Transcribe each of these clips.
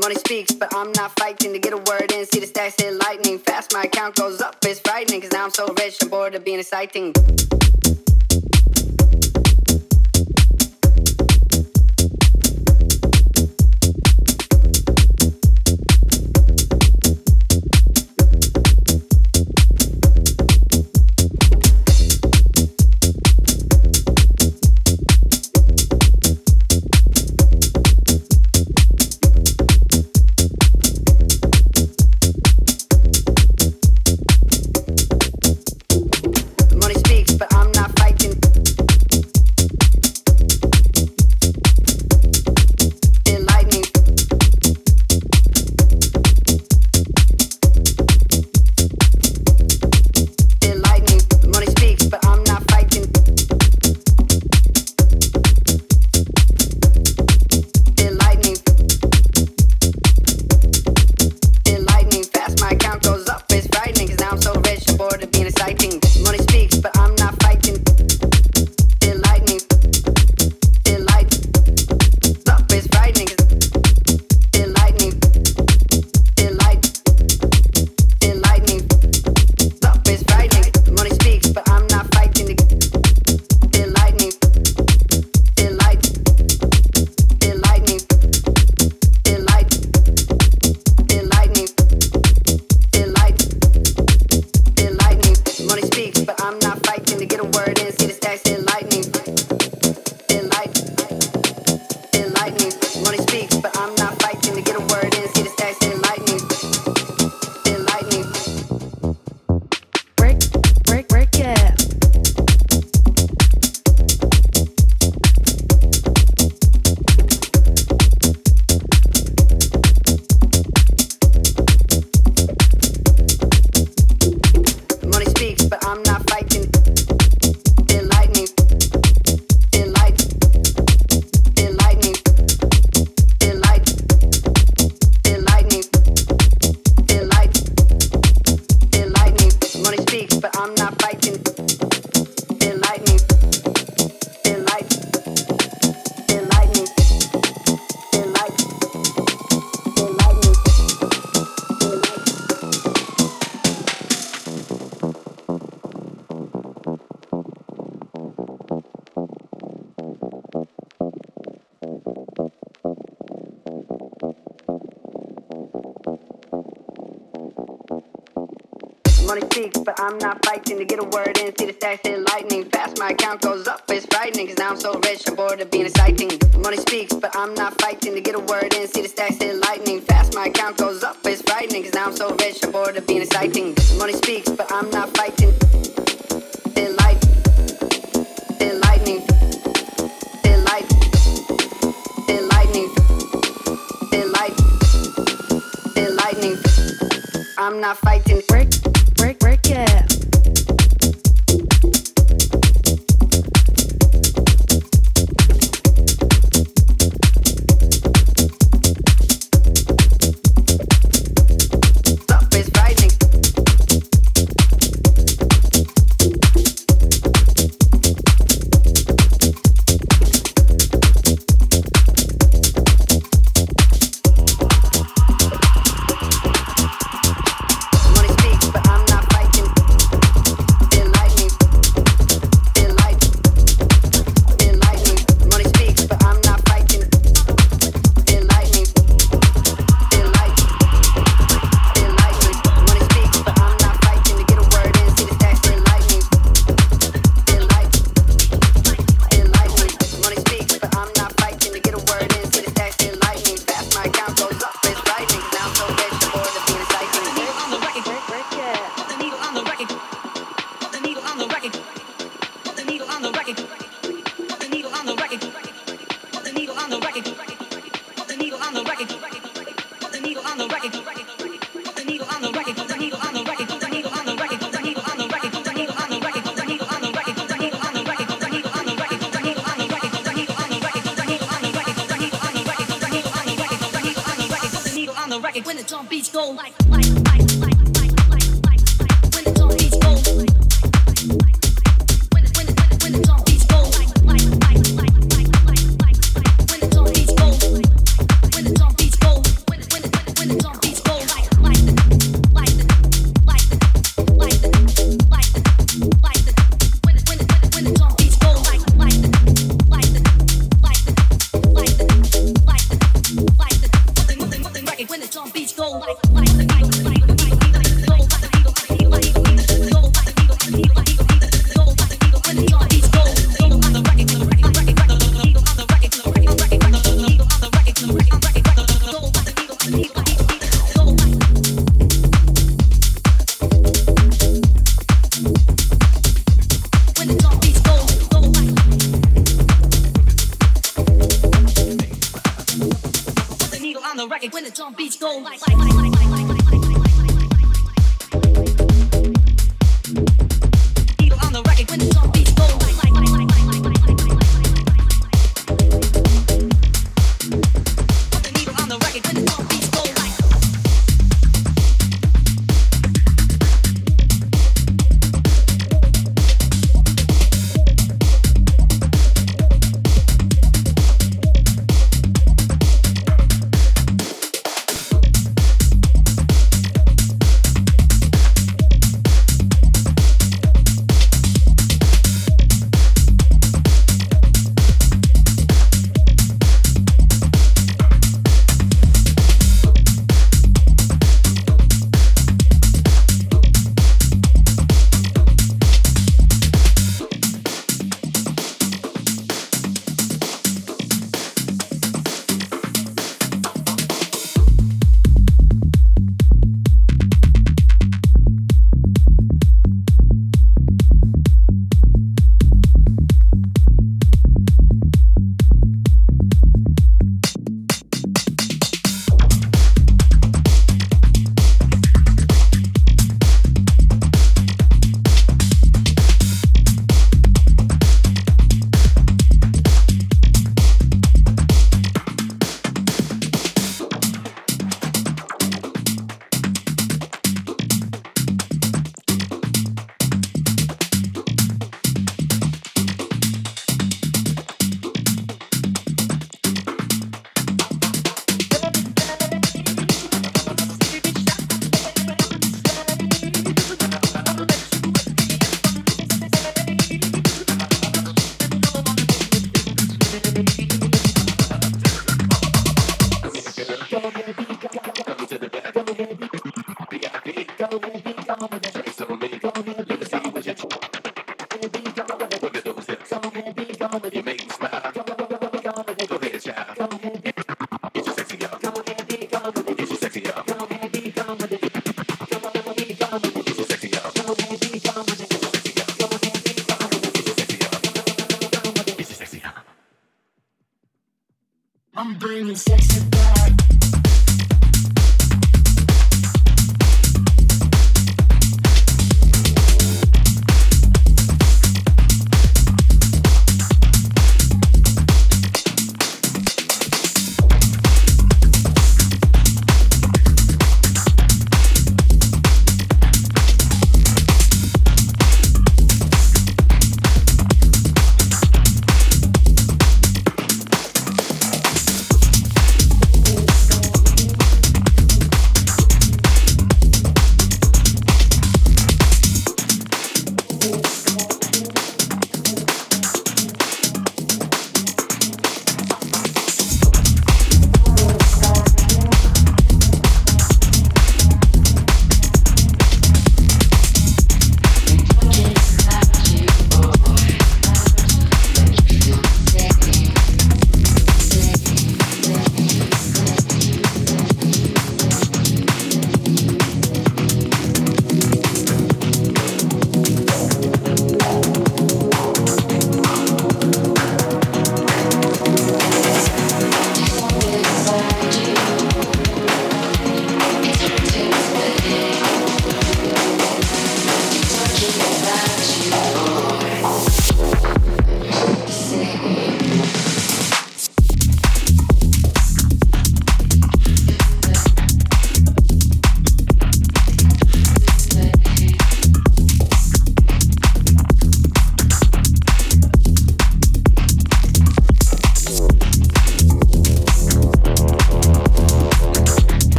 money speaks, but I'm not fighting to get a word in. See the stacks hit lightning fast, my account goes up. It's frightening, cause now I'm so rich, I'm bored of being exciting.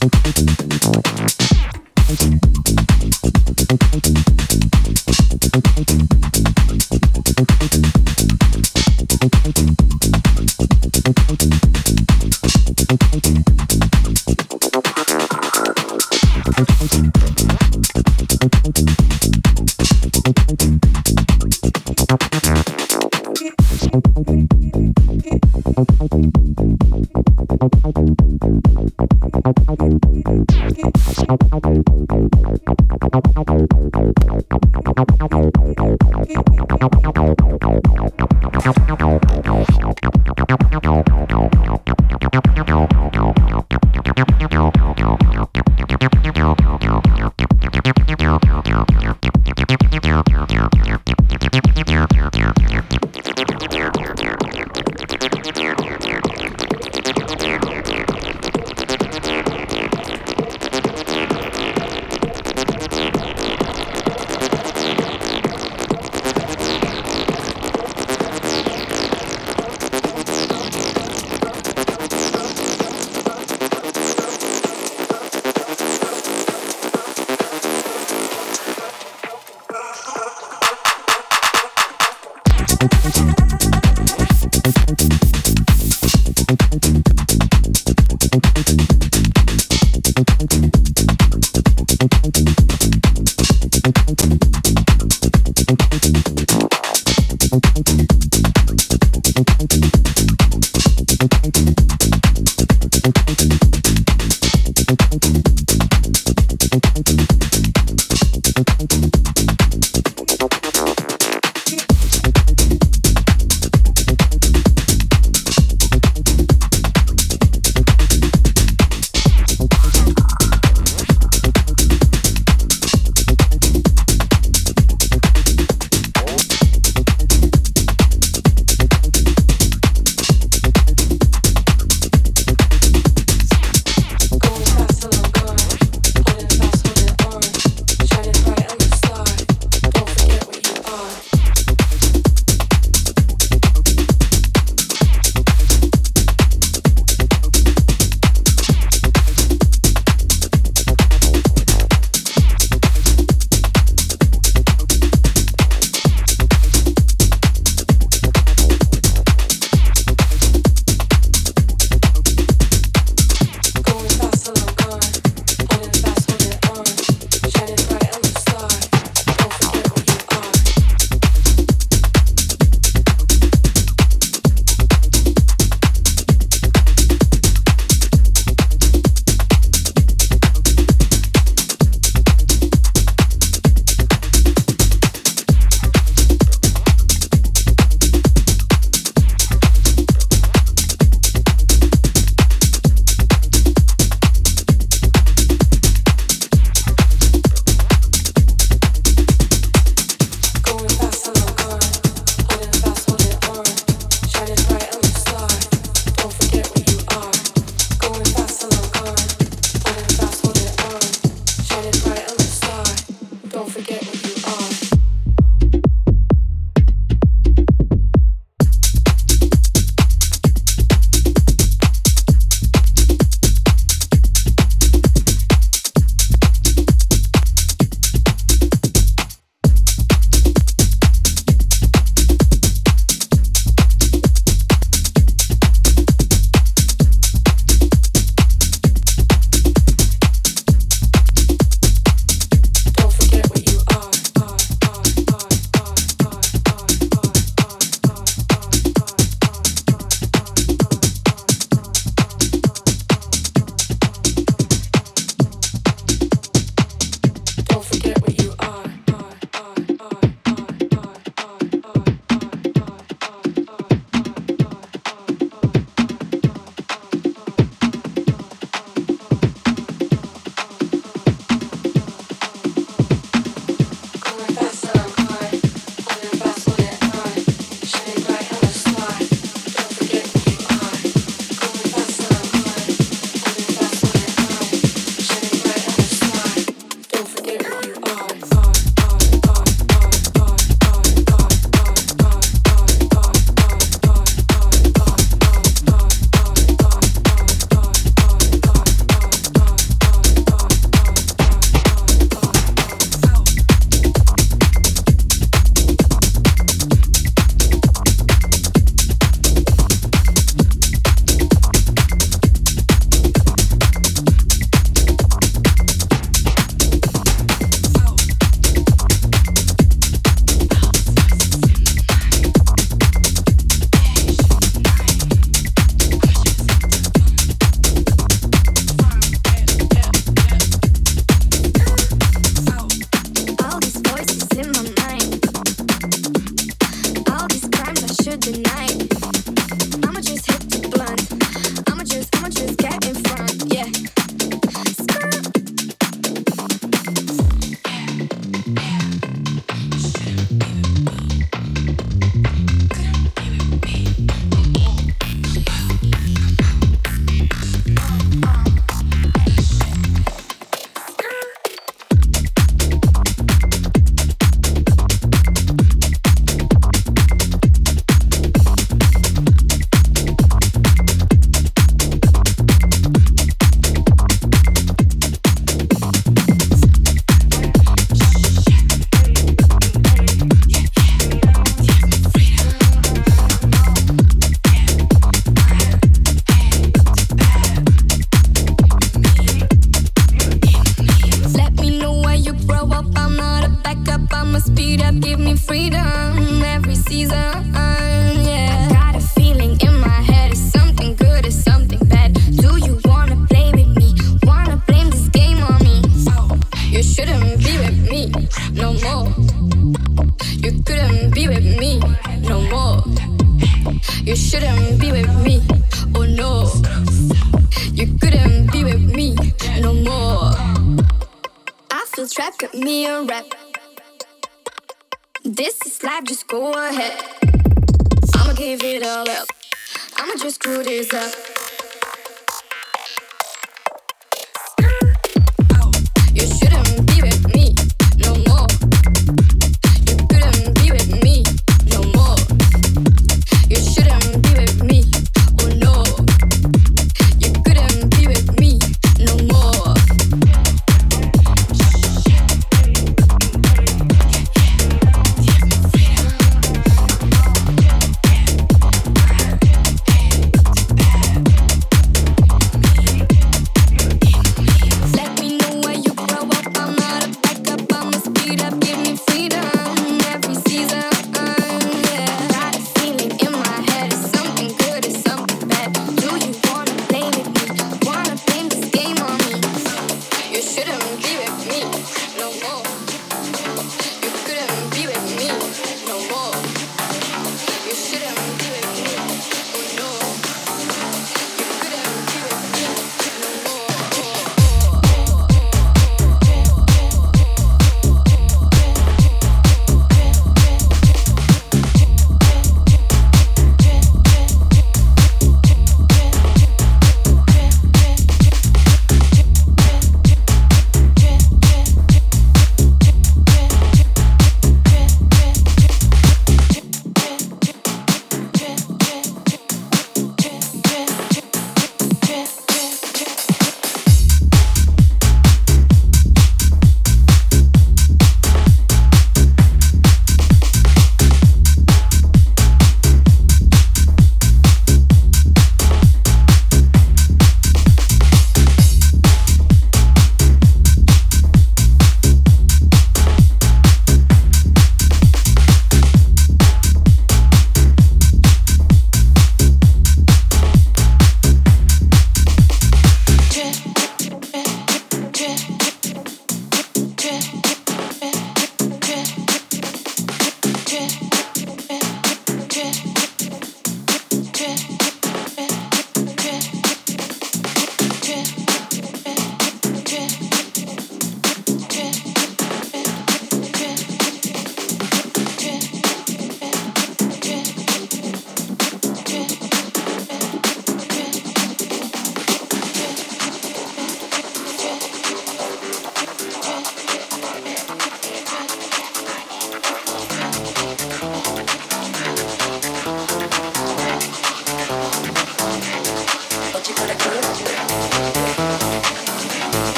Thank you.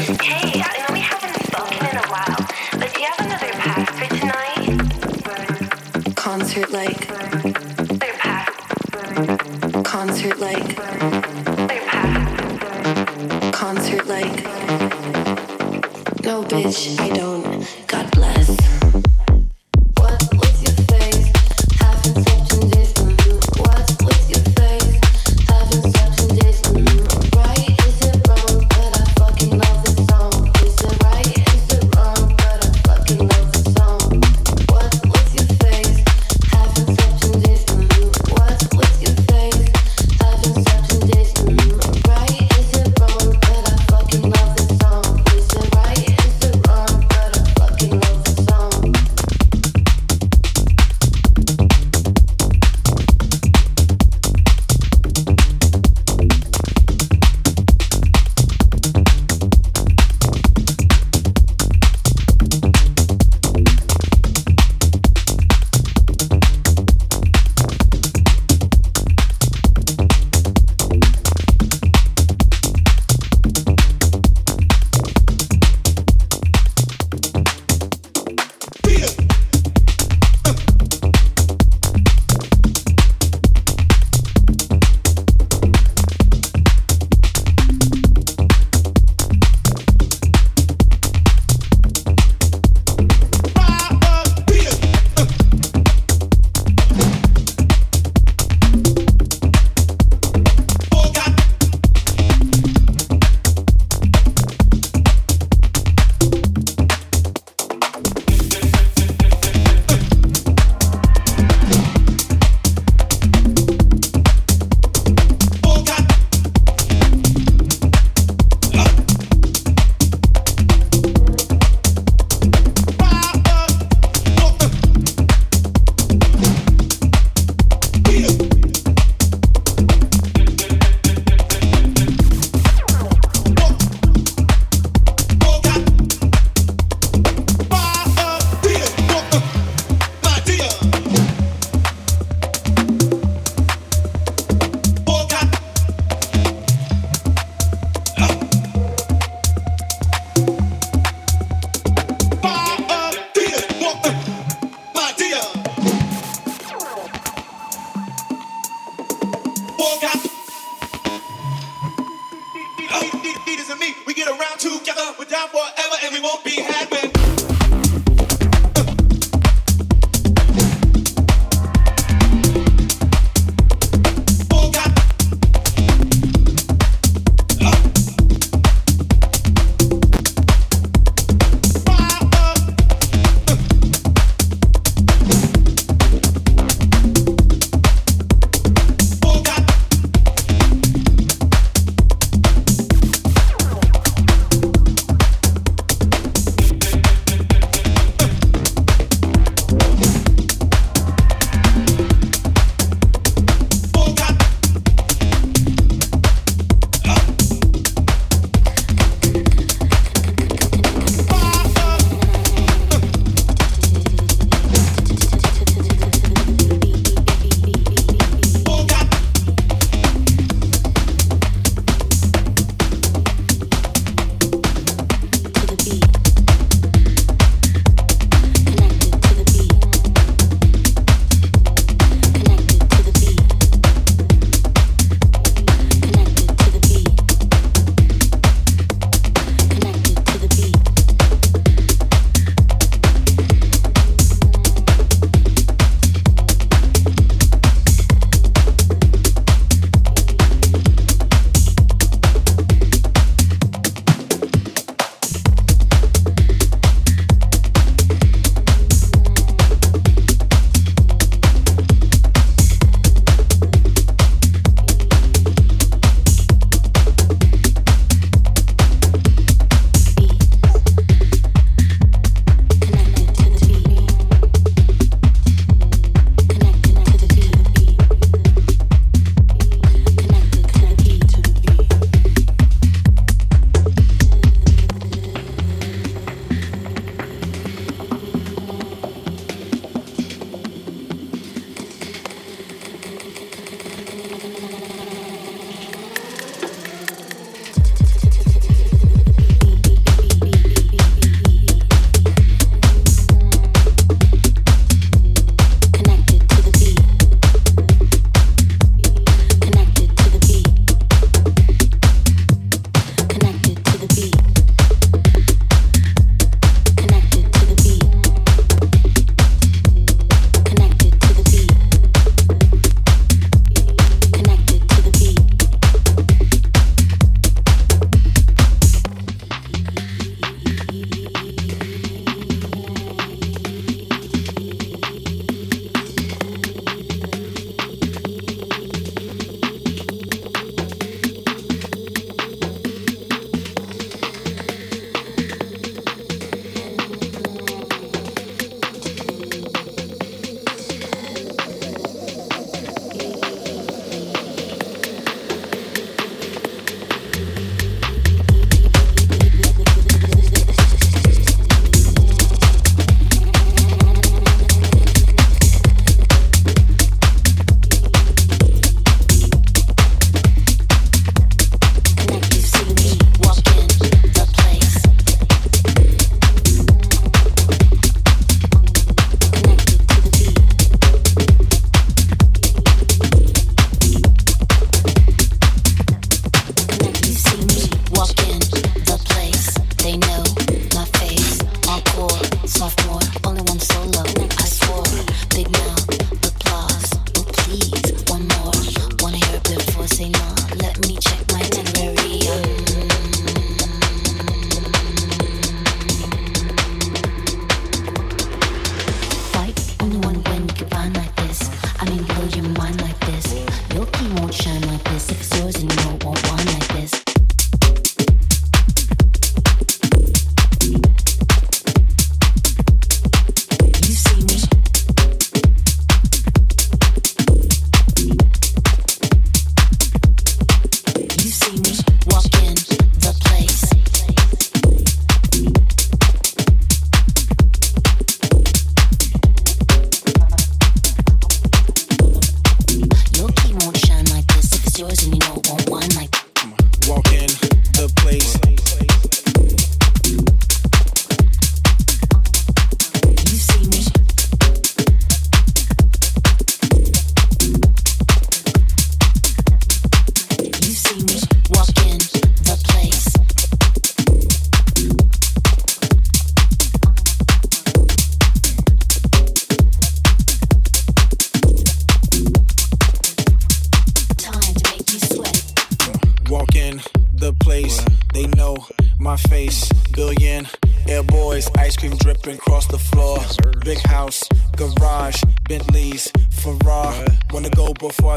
Hey,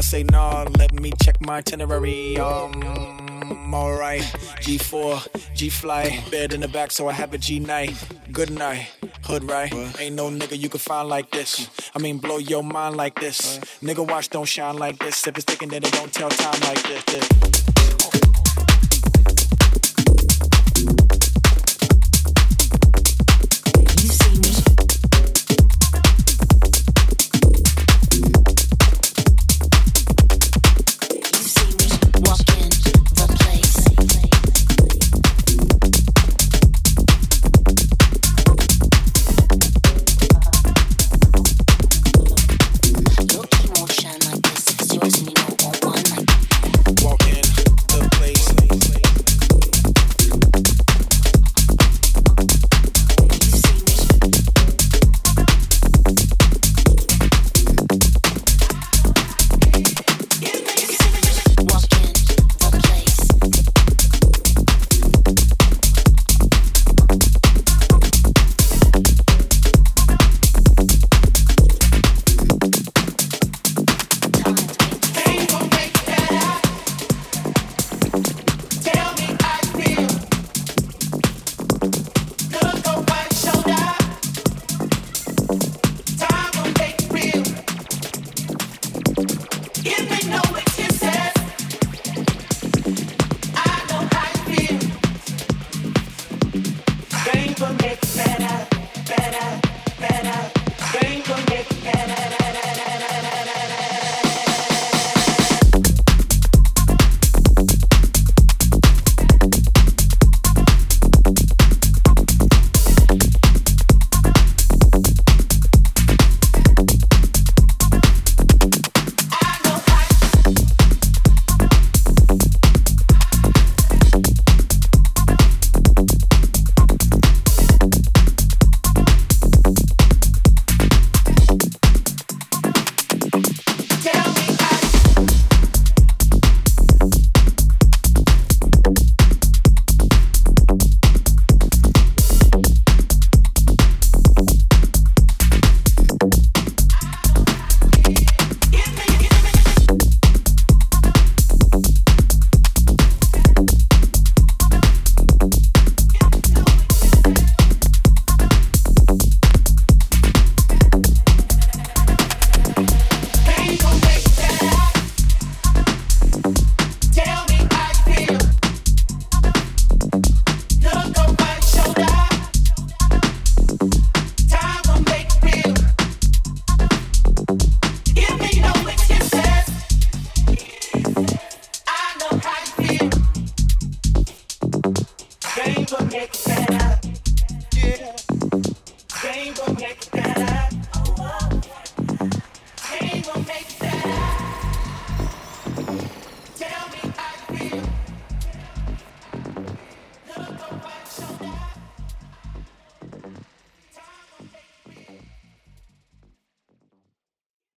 say nah? Let me check my itinerary. Um, alright. G4, G fly, bed in the back, so I have a G night. Good night, hood right. Ain't no nigga you can find like this. I mean, blow your mind like this. Nigga, watch don't shine like this. If it's thinking then it don't tell time like this. this.